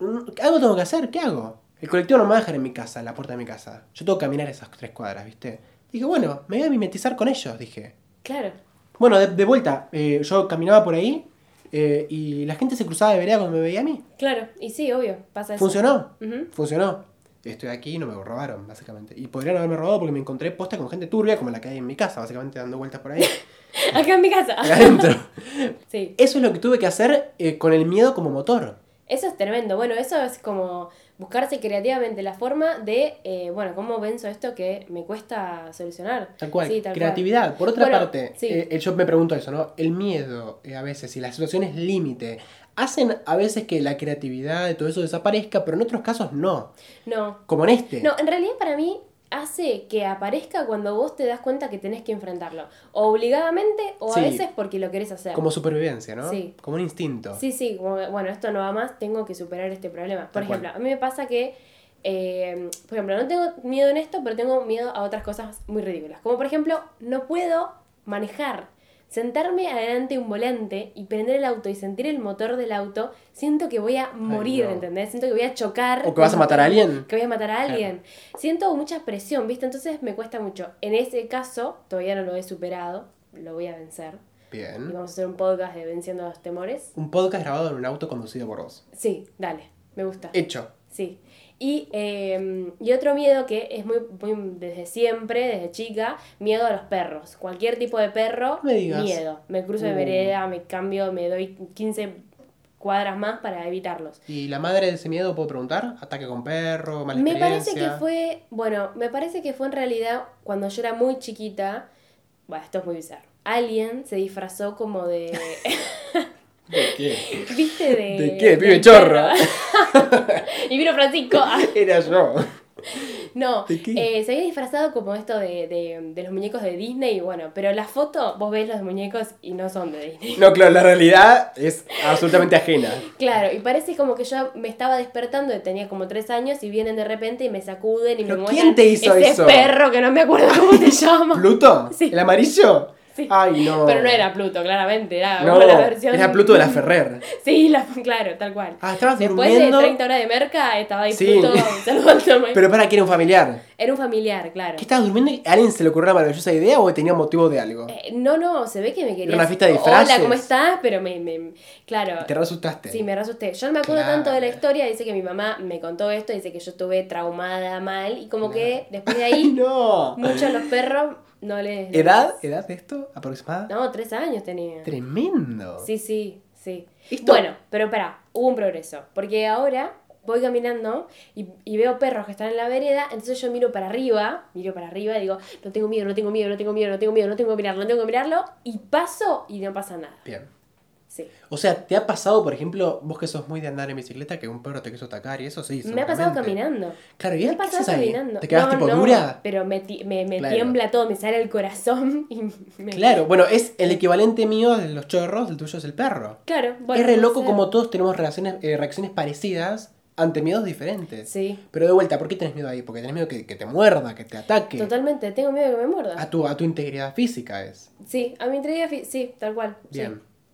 Mm, Algo tengo que hacer, ¿qué hago? El colectivo no me va a dejar en mi casa, en la puerta de mi casa. Yo tengo que caminar esas tres cuadras, ¿viste? Dije, bueno, me voy a mimetizar con ellos, dije. Claro. Bueno, de, de vuelta, eh, yo caminaba por ahí eh, y la gente se cruzaba de vereda cuando me veía a mí. Claro. Y sí, obvio. Pasa eso. Funcionó, funcionó. Estoy aquí y no me robaron, básicamente. Y podrían haberme robado porque me encontré posta con gente turbia como la que hay en mi casa, básicamente dando vueltas por ahí. (laughs) (laughs) Acá en mi casa. adentro. (laughs) Sí. Eso es lo que tuve que hacer eh, con el miedo como motor. Eso es tremendo. Bueno, eso es como buscarse creativamente la forma de, eh, bueno, ¿cómo venzo esto que me cuesta solucionar? Tal cual. Sí, tal Creatividad. Por otra Bueno, parte, sí. eh, yo me pregunto eso, ¿no? El miedo, eh, a veces, y las situaciones límite, hacen a veces que la creatividad y todo eso desaparezca, pero en otros casos no. No. Como en este. No, en realidad para mí hace que aparezca cuando vos te das cuenta que tenés que enfrentarlo. O obligadamente o Sí. a veces porque lo querés hacer. Como supervivencia, ¿no? Sí. Como un instinto. Sí, sí, como, bueno, esto no va más, tengo que superar este problema. Por cual. ejemplo, a mí me pasa que, eh, por ejemplo, no tengo miedo en esto, pero tengo miedo a otras cosas muy ridículas. Como por ejemplo, no puedo manejar. Sentarme adelante de un volante y prender el auto y sentir el motor del auto, siento que voy a morir, no. ¿entendés? Siento que voy a chocar. O que vas a matar a alguien. Que voy a matar a alguien. Siento mucha presión, ¿viste? Entonces me cuesta mucho. En ese caso, todavía no lo he superado, lo voy a vencer. Y Bien. vamos a hacer un podcast de Venciendo los Temores. Un podcast grabado en un auto conducido por vos. Sí, dale, me gusta. Hecho. Sí. Y, eh, y otro miedo que es muy, muy desde siempre, desde chica, miedo a los perros. Cualquier tipo de perro, me digas. miedo. Me cruzo de Uh. vereda, me cambio, me doy 15 cuadras más para evitarlos. ¿Y la madre de ese miedo, puedo preguntar? ¿Ataque con perro? ¿Mala Me parece que fue, bueno, me parece que fue en realidad cuando yo era muy chiquita, bueno, esto es muy bizarro. Alguien se disfrazó como de, (laughs) ¿De qué? ¿viste? De, ¿De qué? Pibe perro. (laughs) y vino Francisco. (laughs) Era yo. No, eh, se había disfrazado como esto de, de, de los muñecos de Disney, bueno, pero la foto, vos ves los muñecos y no son de Disney. No, claro, la realidad es (laughs) absolutamente ajena. Claro, y parece como que yo me estaba despertando, tenía como tres años, y vienen de repente y me sacuden y me ¿Pero muestran quién te hizo ese eso? perro que no me acuerdo cómo se llama. ¿Pluto? Sí. ¿El amarillo? Sí. Ay, no. Pero no era Pluto, claramente, era No, la versión... era Pluto de la Ferrer. (laughs) Sí, la- claro, tal cual. Ah, estabas Después durmiendo. de 30 horas de merca, estaba ahí Sí. Pluto. (laughs) Pero para que era un familiar. Era un familiar, claro. ¿Qué estabas durmiendo y a alguien se le ocurrió una maravillosa idea o tenía motivo de algo? Eh, no, no, se ve que me quería. Era una fiesta de disfraces. Hola, ¿cómo estás? Pero me. me claro. Te resultaste. Sí, me reasusté. Yo no me acuerdo Claro. tanto de la historia. Dice que mi mamá me contó esto. Dice que yo estuve traumada mal. Y como que después de (laughs) ¡Ay, ahí, no! muchos de los perros no les. ¿Edad? ¿Edad de esto? ¿Aproximada? No, tres años tenía. Tremendo. Sí, sí, sí. Esto- Bueno, pero espera, hubo un progreso. Porque ahora voy caminando y, y veo perros que están en la vereda, entonces yo miro para arriba, miro para arriba y digo, no tengo miedo, no tengo miedo, no tengo miedo, no tengo miedo, no tengo que mirarlo, no tengo que mirarlo, y paso y no pasa nada. Bien. Sí. O sea, ¿te ha pasado, por ejemplo, vos que sos muy de andar en bicicleta, que un perro te quiso atacar y eso? Sí, Me ha pasado caminando. Claro, ¿y Me ha pasado caminando. ¿Te quedas No, tipo no, dura? Pero me, ti- me, me Claro. tiembla todo, me sale el corazón (laughs) y me... Claro, bueno, es el equivalente mío de los chorros, el tuyo es el perro. Claro, bueno. es re loco ser. como todos tenemos reacciones, eh, reacciones parecidas ante miedos diferentes. Sí, Pero de vuelta, ¿por qué tenés miedo ahí? Porque tenés miedo que, que te muerda, que te ataque. totalmente. Tengo miedo de que me muerda. A tu, a tu integridad física es. Sí, a mi integridad fi- sí, tal cual. sí.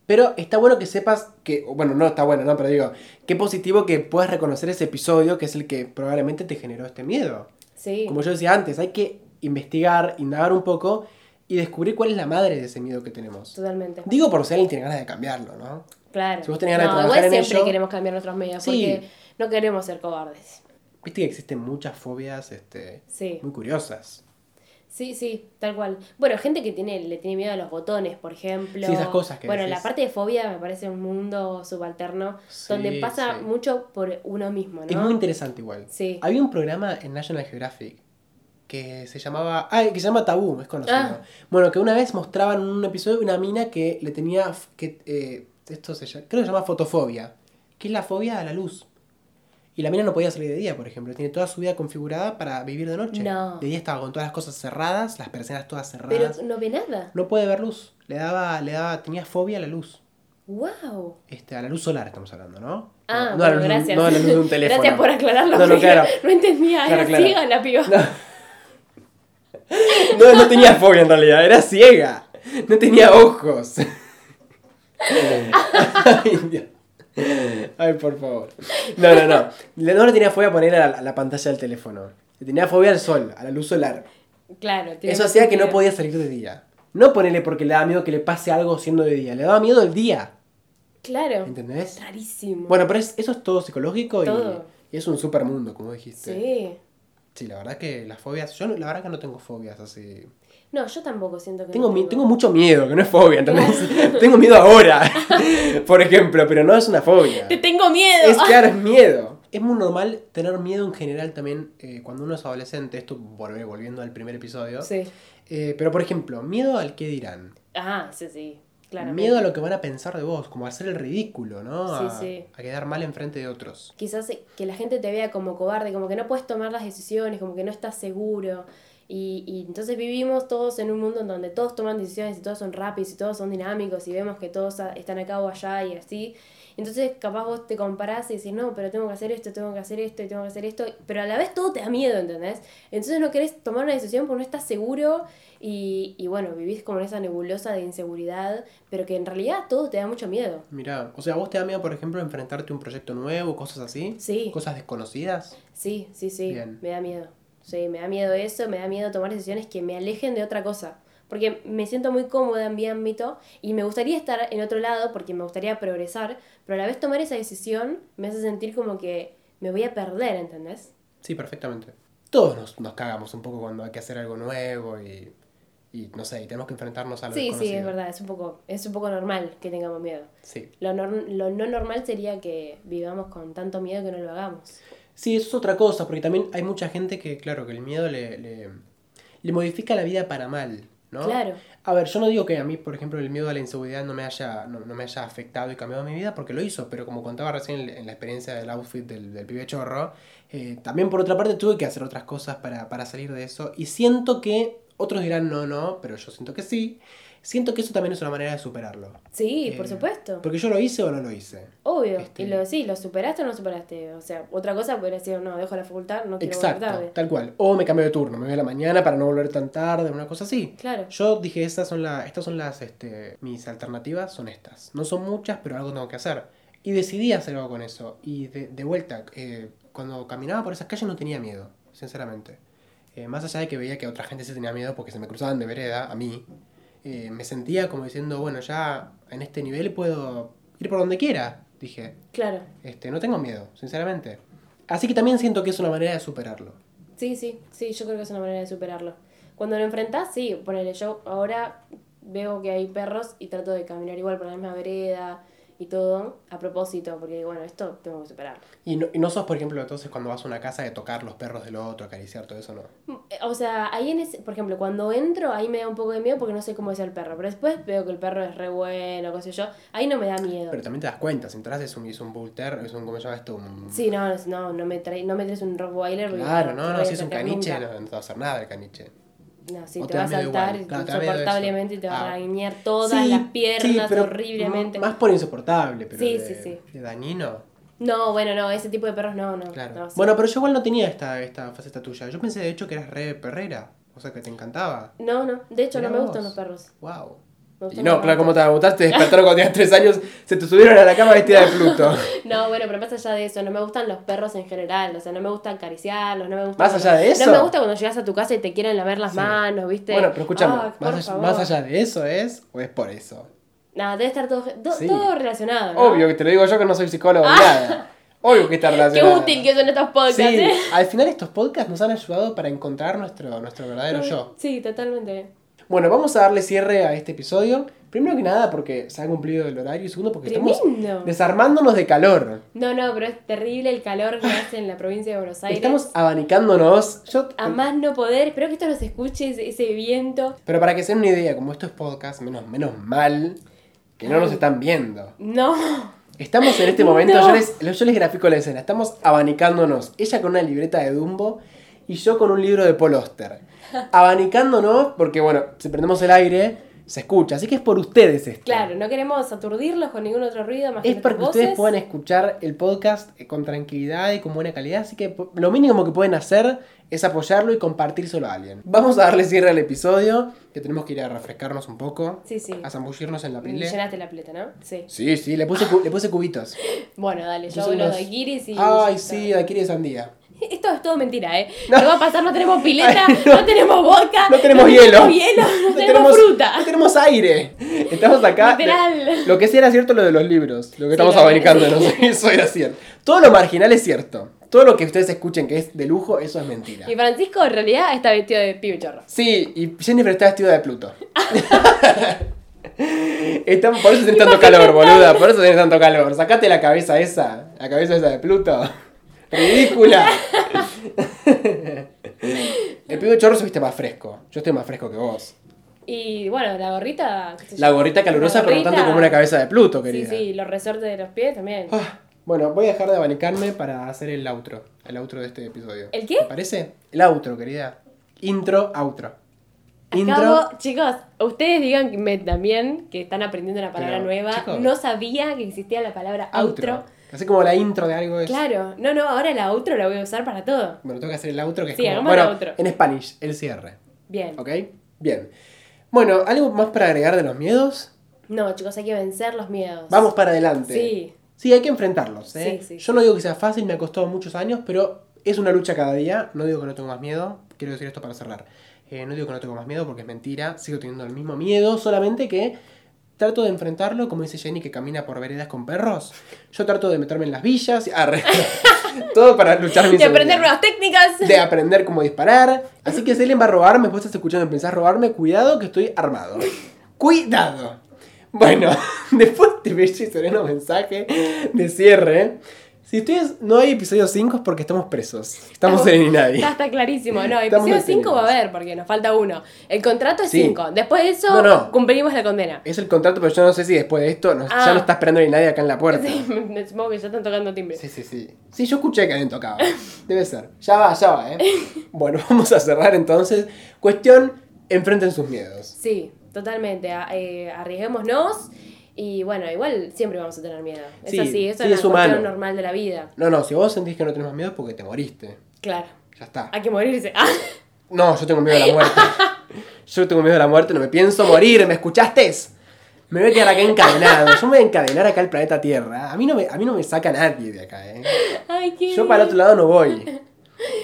Pero está bueno que sepas que, bueno, no está bueno, no, pero digo, qué positivo que puedas reconocer ese episodio que es el que probablemente te generó este miedo. Sí, Como yo decía antes, hay que investigar, indagar un poco y descubrir cuál es la madre de ese miedo que tenemos. totalmente. Digo por si alguien tiene ganas de cambiarlo, ¿no? Claro. Si vos tenés ganas de no, trabajar igual en siempre ello- queremos cambiar nuestros medios Sí. porque no queremos ser cobardes. Viste que existen muchas fobias este, Sí. muy curiosas. Sí, sí, tal cual. Bueno, gente que tiene, le tiene miedo a los botones, por ejemplo. Sí, esas cosas que Bueno, decís. la parte de fobia me parece un mundo subalterno Sí, donde pasa sí. mucho por uno mismo, ¿no? Es muy interesante igual. Sí. Había un programa en National Geographic que se llamaba. Ah, que se llama Tabú, es conocido. Ah. Bueno, que una vez mostraban en un episodio una mina que le tenía. que eh, Esto se llama. Creo que se llama fotofobia. Que es la fobia a la luz. Y la mina no podía salir de día, por ejemplo. Tiene toda su vida configurada para vivir de noche. No. De día estaba con todas las cosas cerradas, las persianas todas Pero cerradas. no ve nada. No puede ver luz. Le daba, le daba, tenía fobia a la luz. ¡Wow! Este, a la luz solar estamos hablando, ¿no? Ah, no, no a la bueno, luz, gracias. no a la luz de un (laughs) teléfono. Gracias por aclararlo. No, no, claro. no entendía, Claro, era claro. ciega la piba. No. (laughs) No, no tenía fobia en realidad, era ciega. No tenía ojos. (laughs) Ay, Dios. Ay, por favor. No, no, no. No le tenía fobia a poner a la, a la pantalla del teléfono. Le tenía fobia al sol, a la luz solar. Claro. tiene Eso hacía que no podía salir de día. No ponerle porque le daba miedo que le pase algo siendo de día. Le daba miedo el día. Claro. ¿Entendés? Rarísimo. Bueno, pero es- eso es todo psicológico y, Todo. y es un super mundo, como dijiste. Sí. Sí, la verdad que las fobias. Yo no- la verdad que no tengo fobias así. No, yo tampoco siento que. Tengo, no mi- tengo mucho miedo, que no es fobia, ¿entendés? (laughs) tengo miedo ahora, (laughs) por ejemplo, pero no es una fobia. ¡Te tengo miedo! Es claro, es (laughs) miedo. Es muy normal tener miedo en general también eh, cuando uno es adolescente. Esto volve- volviendo al primer episodio. Sí. Eh, pero por ejemplo, miedo al que dirán. Ah, sí, sí. Claro. Miedo a lo que van a pensar de vos, como a hacer el ridículo, ¿no? Sí, a, sí. a quedar mal enfrente de otros. Quizás eh, que la gente te vea como cobarde, como que no puedes tomar las decisiones, como que no estás seguro. Y, y entonces vivimos todos en un mundo en donde todos toman decisiones y todos son rápidos y todos son dinámicos y vemos que todos a- están acá o allá y así. Entonces capaz vos te comparás y decís, no, pero tengo que hacer esto, tengo que hacer esto y tengo que hacer esto. Pero a la vez todo te da miedo, ¿entendés? Entonces no querés tomar una decisión porque no estás seguro y, y bueno, vivís como en esa nebulosa de inseguridad, pero que en realidad todo te da mucho miedo. Mirá, o sea, ¿vos te da miedo, por ejemplo, enfrentarte a un proyecto nuevo, cosas así? Sí. ¿Cosas desconocidas? Sí, sí, sí, Bien. me da miedo. Sí, me da miedo eso, me da miedo tomar decisiones que me alejen de otra cosa. Porque me siento muy cómoda en mi ámbito y me gustaría estar en otro lado porque me gustaría progresar, pero a la vez tomar esa decisión me hace sentir como que me voy a perder, ¿entendés? Sí, perfectamente. Todos nos, nos cagamos un poco cuando hay que hacer algo nuevo y, y no sé, y tenemos que enfrentarnos a lo Sí, sí, es verdad, es un poco, es un poco normal que tengamos miedo. Sí. Lo, nor- lo no normal sería que vivamos con tanto miedo que no lo hagamos. Sí, eso es otra cosa, porque también hay mucha gente que, claro, que el miedo le, le, le modifica la vida para mal, ¿no? Claro. A ver, yo no digo que a mí, por ejemplo, el miedo a la inseguridad no me haya, no, no me haya afectado y cambiado mi vida, porque lo hizo, pero como contaba recién en, la experiencia del outfit del, del pibe chorro, eh, también por otra parte tuve que hacer otras cosas para, para salir de eso, y siento que, otros dirán no, no, pero yo siento que sí, siento que eso también es una manera de superarlo. Sí, por Eh, supuesto. Porque yo lo hice o no lo hice. Obvio. Este- Y lo sí, lo superaste o no superaste. O sea, otra cosa podría ser, no, dejo la facultad, no quiero volver Exacto, tarde. tal cual. O me cambio de turno, me voy a la mañana para no volver tan tarde, una cosa así. Claro. Yo dije, estas son, la, estas son las, este, mis alternativas, son estas. No son muchas, pero algo tengo que hacer. Y decidí hacer algo con eso. Y de, de vuelta, eh, cuando caminaba por esas calles no tenía miedo, sinceramente. Eh, más allá de que veía que otra gente sí tenía miedo porque se me cruzaban de vereda, a mí, eh, me sentía como diciendo, bueno, ya en este nivel puedo ir por donde quiera, dije. Claro. Este, no tengo miedo, sinceramente. Así que también siento que es una manera de superarlo. Sí, sí, sí, yo creo que es una manera de superarlo. Cuando lo enfrentás, sí, ponele, yo ahora veo que hay perros y trato de caminar igual por la misma vereda y todo, a propósito, porque bueno, esto tengo que superarlo. Y no, y no sos, por ejemplo, entonces cuando vas a una casa de tocar los perros del otro, acariciar todo eso, no. O sea, ahí en ese, por ejemplo, cuando entro, ahí me da un poco de miedo porque no sé cómo es el perro, pero después veo que el perro es re bueno, qué sé yo, ahí no me da miedo. Pero también te das cuenta, si entras es un, es un bull terrier, es un, ¿cómo se llama esto? Un... Sí, no, no, no me, trae, no me traes un Rottweiler. Claro, no, no, si es un caniche, nunca. no, no te va a hacer nada el caniche. No, sí, te te va a saltar insoportablemente y te va a Ah. arañar todas Sí, las piernas horriblemente. Más por insoportable, pero Sí, de, sí, sí. de dañino. No, bueno, no, ese tipo de perros no, no. Claro. no, sí. Bueno, pero yo igual no tenía esta, esta faceta tuya. Yo pensé de hecho que eras re perrera. O sea, que te encantaba. No, no, de hecho Mirá no me vos. gustan los perros. Wow. Y no, claro. ¿cómo te gustaste? Te despertaron cuando tenías tres años, se te subieron a la cama vestida de Pluto. (laughs) No, bueno, pero más allá de eso, no me gustan los perros en general, o sea, no me gusta acariciarlos, no me gusta... Más allá de eso. No me gusta cuando llegas a tu casa y te quieren lamer las Sí. manos, ¿viste? Bueno, pero escúchame, Ah, más, allá, favor. más allá de eso es, o es por eso. No, debe estar todo, do- Sí. todo relacionado, ¿no? Obvio que te lo digo yo que no soy psicólogo ni nada. Obvio que está Qué relacionado. útil que son estos podcasts, Sí, ¿eh? al final estos podcasts nos han ayudado para encontrar nuestro, nuestro verdadero yo. Sí, totalmente. Bueno, vamos a darle cierre a este episodio. Primero que nada porque se ha cumplido el horario y segundo porque estamos Tremendo. desarmándonos de calor. No, no, pero es terrible el calor que hace en la provincia de Buenos Aires. Estamos abanicándonos. Yo, A más no poder, espero que esto nos escuche ese, ese viento. pero para que se den una idea, como esto es podcast, menos, menos mal que no nos están viendo. No. Estamos en este (laughs) momento, No. yo, les, yo les grafico la escena, estamos abanicándonos, ella con una libreta de Dumbo y yo con un libro de Paul Auster. Abanicándonos porque, bueno, si prendemos el aire, se escucha, así que es por ustedes esto. Claro, no queremos aturdirlos con ningún otro ruido más Es que para que ustedes puedan escuchar el podcast eh, con tranquilidad y con buena calidad, así que lo mínimo que pueden hacer es apoyarlo y compartírselo a alguien. Vamos a darle cierre al episodio, que tenemos que ir a refrescarnos un poco, Sí, sí. a zambullirnos en la pile. Llenaste la pleta, ¿no? Sí. Sí, sí, le puse, le puse cubitos. (laughs) Bueno, dale, yo los unos- de Kiris y. Ay, sí, de sandía. Esto es todo mentira, ¿eh? (laughs) No. ¿Qué va a pasar? No tenemos pileta, Ay, (laughs) no. no. tenemos vodka, No tenemos hielo. tenemos hielo, no, tenemos, fruta. No tenemos aire. Estamos acá. Literal. Lo que sí era cierto lo de los libros. Lo que estamos abanicándonos. sí. (laughs) Eso era cierto. Todo lo marginal es cierto. Todo lo que ustedes escuchen que es de lujo, eso es mentira. Y Francisco en realidad está vestido de pibe chorro. Sí, y Jennifer está vestida de Pluto. Están- por eso tiene tanto calor, boluda. Por eso tiene tanto calor. Sacate la cabeza esa. La cabeza esa de Pluto. Ridícula. El pibe chorro se viste más fresco. Yo estoy más fresco que vos. Y bueno, la gorrita. La gorrita calurosa, La pero no tanto como una cabeza de Pluto, Sí, querida. sí, los resortes de los pies también. Ah, bueno, voy a dejar de abanicarme para hacer el outro. El outro de este episodio. ¿El qué? ¿Te parece? El outro, querida. Intro, outro. Intro. Acabo, chicos, ustedes digan también que están aprendiendo una palabra Pero, nueva. chicos. no sabía que existía la palabra outro. Outro. Así como la intro de algo es. Claro, no, no, ahora la outro la voy a usar para todo. Bueno, tengo que hacer el outro que es Sí, como. Bueno, outro. en Spanish, el cierre. Bien. ¿Ok? Bien. Bueno, ¿algo más para agregar de los miedos? No, chicos, hay que vencer los miedos. Vamos para adelante. Sí. Sí, hay que enfrentarlos. ¿eh? Sí, sí, Yo no digo que sea fácil, me ha costado muchos años, pero es una lucha cada día. No digo que no tengo más miedo. Quiero decir esto para cerrar. Eh, no digo que no tengo más miedo porque es mentira. Sigo teniendo el mismo miedo, solamente que trato de enfrentarlo, como dice Jenny que camina por veredas con perros. Yo trato de meterme en las villas. arre. (laughs) Todo para luchar mi Y aprender nuevas técnicas. de aprender cómo disparar. Así que si alguien va a robarme, después estás escuchando y pensás robarme, cuidado que estoy armado. Cuidado. Bueno, (laughs) después de bello y sereno mensaje de cierre. Si ustedes no hay episodio 5 es porque estamos presos. Estamos en Inadi. (laughs) Ya está clarísimo. No, episodio 5 va a haber porque nos falta uno. El contrato es Sí. 5. Después de eso, No, no. cumplimos la condena. Es el contrato, pero yo no sé si después de esto nos- Ah. ya no está esperando ni nadie acá en la puerta. Sí, (laughs) me, supongo que ya están tocando timbre. Sí, sí, sí. Sí, yo escuché que alguien tocaba. Debe ser. Ya va, ya va, ¿eh? (laughs) Bueno, vamos a cerrar entonces. Cuestión, enfrenten sus miedos. Sí, totalmente. Eh, arriesguémonos. Y bueno, igual siempre vamos a tener miedo. Es Sí, así, eso sí, es es cuestión normal de la vida. No, no, si vos sentís que no tenés más miedo es porque te moriste. Claro. Ya está. Hay que morirse. Ah, (laughs) No, yo tengo miedo a la muerte. (laughs) Yo tengo miedo a la muerte, no me pienso morir, ¿me escuchaste? Me voy a quedar acá encadenado. Yo me voy a encadenar acá al planeta Tierra. A mí no me, a mí no me saca nadie de acá, ¿eh? Ay, qué. Yo para el otro lado no voy.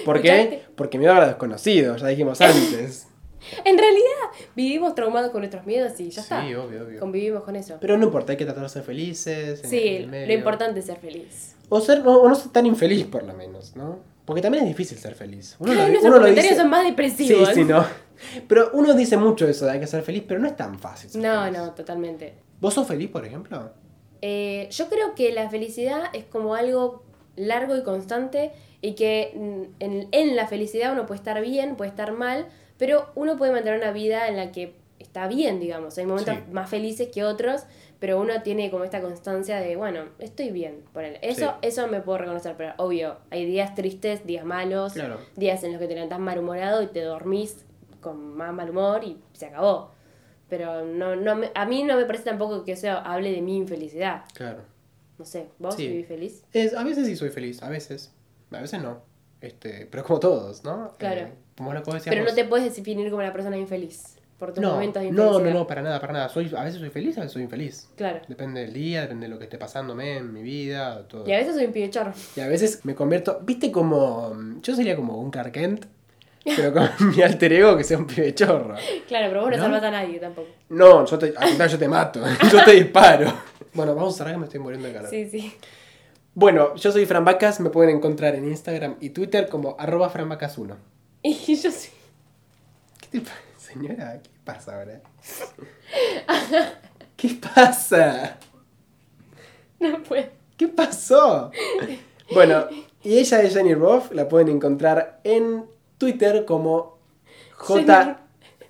¿Por qué? Porque miedo a lo desconocido, ya dijimos antes. (laughs) En realidad, vivimos traumados con nuestros miedos y ya Sí, está. obvio, obvio. Convivimos con eso. Pero no importa, hay que tratar de ser felices. en Sí, el lo medio. importante es ser feliz. O, ser, no, o no ser tan infeliz, por lo menos, ¿no? Porque también es difícil ser feliz. Uno lo, nuestros uno lo comentarios dice- son más Sí, depresivos. sí, no. Pero uno dice mucho eso de hay que ser feliz, pero no es tan fácil. ser No, feliz. no, totalmente. ¿Vos sos feliz, por ejemplo? Eh, yo creo que la felicidad es como algo largo y constante y que mm, en, en la felicidad uno puede estar bien, puede estar mal, pero uno puede mantener una vida en la que está bien, digamos. Hay momentos Sí. más felices que otros, pero uno tiene como esta constancia de, bueno, estoy bien. ponele. Eso, Sí. eso me puedo reconocer, pero obvio, hay días tristes, días malos, Claro. días en los que te levantás malhumorado y te dormís con más mal humor y se acabó. Pero no, no me- a mí no me parece tampoco que eso hable de mi infelicidad. Claro. No sé, ¿vos Sí. vivís feliz? Es, a veces sí soy feliz, a veces. A veces no. Este, pero como todos, ¿no? Claro. Eh, Pero no te puedes definir como una persona infeliz por tus no, momentos de no, no, no, para nada, para nada. Soy, a veces soy feliz, a veces soy infeliz. Claro. Depende del día, depende de lo que esté pasándome en mi vida, todo. Y a veces soy un pibe chorro. Y a veces me convierto, viste como, yo sería como un Clark Kent, (laughs) pero con (laughs) mi alter ego que sea un pibe chorro. Claro, pero vos no, ¿No? salvas a nadie tampoco. No, yo te, al yo te mato, (laughs) yo te disparo. Bueno, vamos a cerrar que me estoy muriendo de calor. Sí, sí. Bueno, yo soy Fran Vacas, me pueden encontrar en Instagram y Twitter como arroba franvacas1. (laughs) Y yo sí. ¿Qué te pasa, señora? ¿Qué pasa ahora? (laughs) ¿Qué pasa? No puedo. ¿Qué pasó? Bueno, y ella es Jenny Roth, la pueden encontrar en Twitter como J...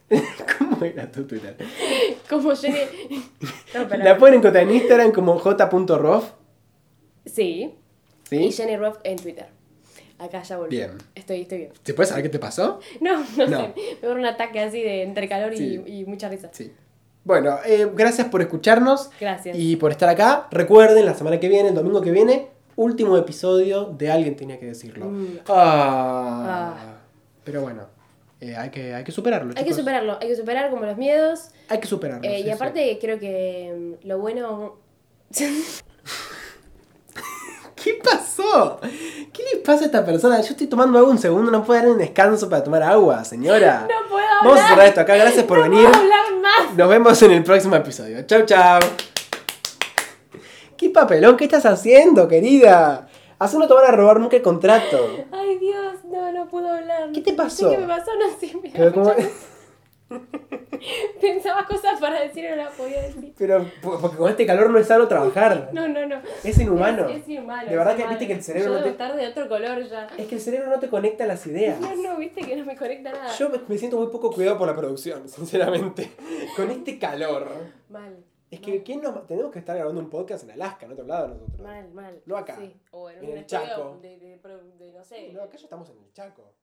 (laughs) ¿Cómo era tu Twitter? Como Jenny. No, La pueden encontrar en Instagram como j.roth, Sí. ¿sí? Y Jenny Roth en Twitter. Acá ya volví. Bien. Estoy, estoy bien. ¿Se puede saber qué te pasó? (laughs) No, no, No. sé. Me dio un ataque así de entre calor y, Sí. y mucha risa. Sí. Bueno, eh, gracias por escucharnos. Gracias. Y por estar acá. Recuerden, la semana que viene, el domingo que viene, último episodio de Alguien Tenía que Decirlo. Mm. Ah. Ah. Pero bueno, eh, hay, que, hay que superarlo. Hay que superarlo. Hay que superar como los miedos. Hay que superarlo. Eh, sí, y sí. aparte, creo que mm, lo bueno. (laughs) ¿Qué pasó? ¿Qué le pasa a esta persona? Yo estoy tomando agua un segundo, no puedo dar un descanso para tomar agua, señora. No puedo Vamos a hablar. cerrar esto acá, gracias por no venir. puedo hablar más. Nos vemos en el próximo episodio. Chau, chau. ¿Qué papelón? ¿Qué estás haciendo, querida? Así no te van a robar nunca el contrato. Ay, Dios, no, no puedo hablar. ¿Qué te No pasó? sé ¿Qué me pasó? No sé. Me da Pero como- mucha- (laughs) Pensaba cosas para decir y no las podía decir. Pero po- porque con este calor no es sano trabajar. (laughs) No, no, no. Es inhumano. Es, es inhumano. De verdad es que viste que el cerebro Yo no te- estar de otro color ya. Es que el cerebro no te conecta las ideas. No, no, viste que no me conecta nada. Yo me- siento muy poco cuidado por la producción, sinceramente. (laughs) Con este calor. Mal. Es que ¿quién nos... tenemos que estar grabando un podcast en Alaska, en otro lado nosotros. Mal, mal. No acá. Sí. O en, En un el Chaco. de, de, pro- de, no sé. No, acá ya estamos en el Chaco.